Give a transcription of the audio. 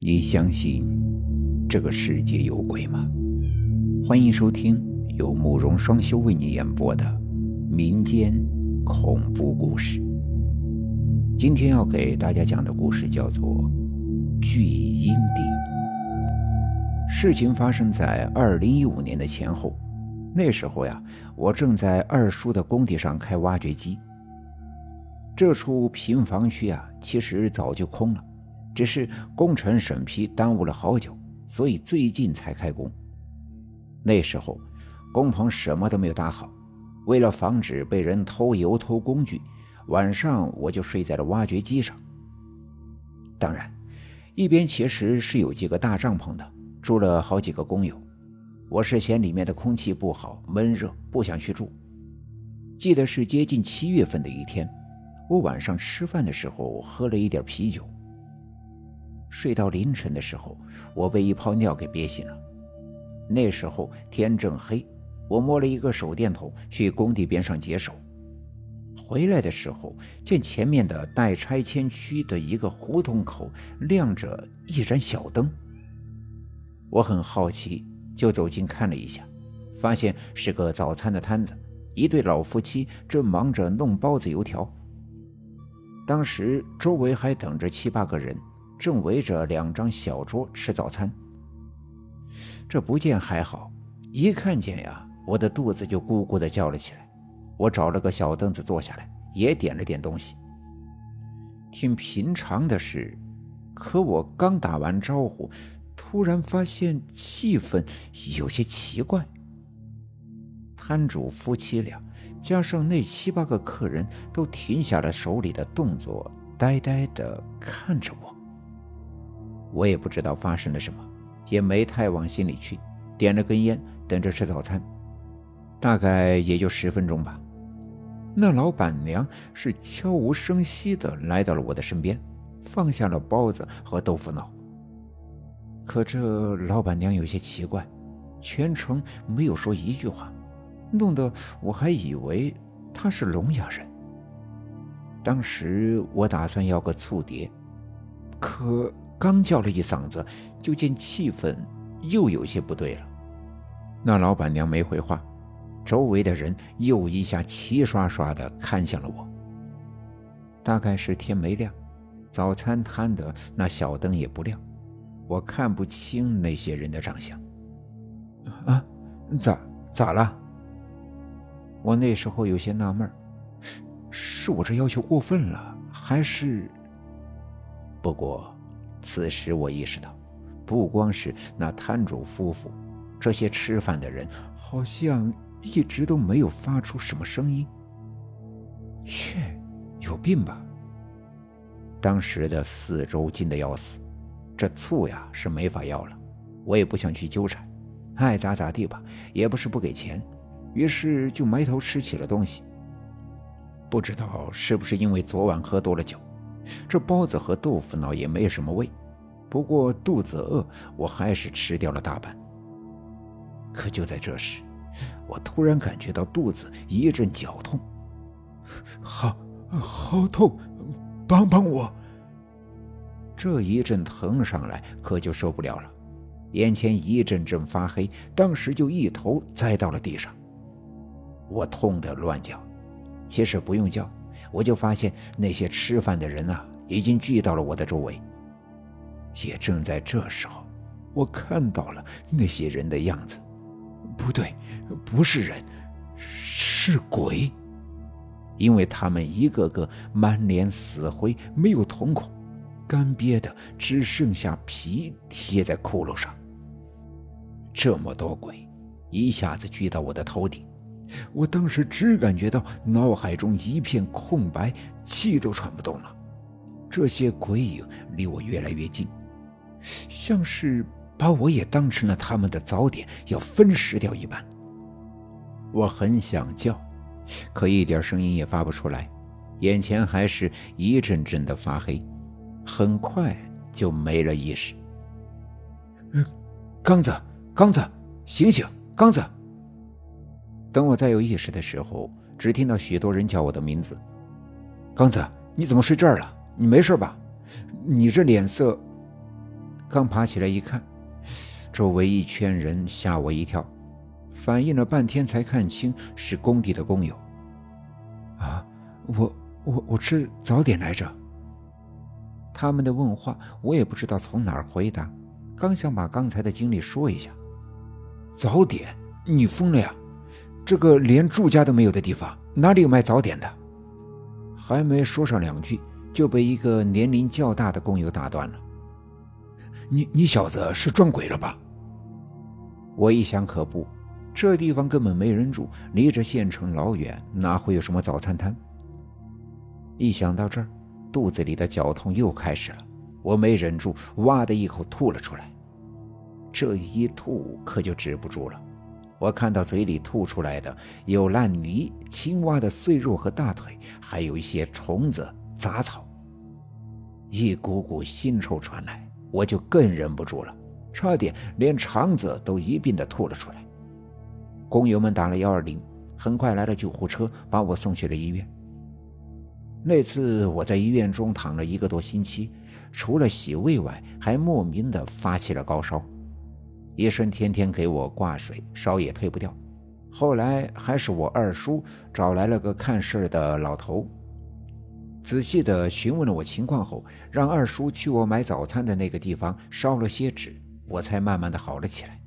你相信这个世界有鬼吗？欢迎收听由慕容双修为你演播的民间恐怖故事。今天要给大家讲的故事叫做《聚阴地》。事情发生在二零一五年的前后，那时候呀，我正在二叔的工地上开挖掘机。这处平房区啊，其实早就空了。只是工程审批耽误了好久，所以最近才开工。那时候工棚什么都没有搭好，为了防止被人偷油偷工具，晚上我就睡在了挖掘机上。当然，一边其实是有几个大帐篷的，住了好几个工友。我是嫌里面的空气不好、闷热，不想去住。记得是接近七月份的一天，我晚上吃饭的时候喝了一点啤酒。睡到凌晨的时候，我被一泡尿给憋醒了。那时候天正黑，我摸了一个手电筒去工地边上解手。回来的时候，见前面的待拆迁区的一个胡同口亮着一盏小灯。我很好奇，就走近看了一下，发现是个早餐的摊子，一对老夫妻正忙着弄包子油条。当时周围还等着七八个人。正围着两张小桌吃早餐，这不见还好，一看见呀，我的肚子就咕咕的叫了起来。我找了个小凳子坐下来，也点了点东西。挺平常的事，可我刚打完招呼，突然发现气氛有些奇怪。摊主夫妻俩加上那七八个客人都停下了手里的动作，呆呆的看着我。我也不知道发生了什么，也没太往心里去，点了根烟，等着吃早餐。大概也就十分钟吧。那老板娘是悄无声息的来到了我的身边，放下了包子和豆腐脑。可这老板娘有些奇怪，全程没有说一句话，弄得我还以为她是聋哑人。当时我打算要个醋碟，可……刚叫了一嗓子，就见气氛又有些不对了。那老板娘没回话，周围的人又一下齐刷刷的看向了我。大概是天没亮，早餐摊的那小灯也不亮，我看不清那些人的长相。啊，咋咋了？我那时候有些纳闷是我这要求过分了，还是……不过。此时我意识到，不光是那摊主夫妇，这些吃饭的人好像一直都没有发出什么声音。切，有病吧？当时的四周静得要死，这醋呀是没法要了，我也不想去纠缠，爱咋咋地吧，也不是不给钱，于是就埋头吃起了东西。不知道是不是因为昨晚喝多了酒。这包子和豆腐脑也没什么味，不过肚子饿，我还是吃掉了大半。可就在这时，我突然感觉到肚子一阵绞痛，好，好痛，帮帮我！这一阵疼上来，可就受不了了，眼前一阵阵发黑，当时就一头栽到了地上。我痛得乱叫，其实不用叫。我就发现那些吃饭的人啊，已经聚到了我的周围。也正在这时候，我看到了那些人的样子，不对，不是人，是鬼。因为他们一个个满脸死灰，没有瞳孔，干瘪的只剩下皮贴在骷髅上。这么多鬼，一下子聚到我的头顶。我当时只感觉到脑海中一片空白，气都喘不动了。这些鬼影离我越来越近，像是把我也当成了他们的早点，要分食掉一般。我很想叫，可一点声音也发不出来，眼前还是一阵阵的发黑，很快就没了意识。刚子，刚子，醒醒，刚子！等我再有意识的时候，只听到许多人叫我的名字：“刚子，你怎么睡这儿了？你没事吧？你这脸色……”刚爬起来一看，周围一圈人，吓我一跳。反应了半天才看清是工地的工友。啊，我我我吃早点来着。他们的问话我也不知道从哪儿回答，刚想把刚才的经历说一下。早点？你疯了呀！这个连住家都没有的地方，哪里有卖早点的？还没说上两句，就被一个年龄较大的工友打断了。你你小子是撞鬼了吧？我一想可不，这地方根本没人住，离着县城老远，哪会有什么早餐摊？一想到这儿，肚子里的绞痛又开始了，我没忍住，哇的一口吐了出来。这一吐可就止不住了，我看到嘴里吐出来的有烂泥、青蛙的碎肉和大腿，还有一些虫子、杂草，一股股腥臭传来。我就更忍不住了，差点连肠子都一并的吐了出来。工友们打了幺二零，很快来了救护车，把我送去了医院。那次我在医院中躺了一个多星期，除了洗胃外，还莫名的发起了高烧。医生天天给我挂水，烧也退不掉。后来还是我二叔找来了个看事的老头。仔细的询问了我情况后，让二叔去我买早餐的那个地方烧了些纸，我才慢慢的好了起来。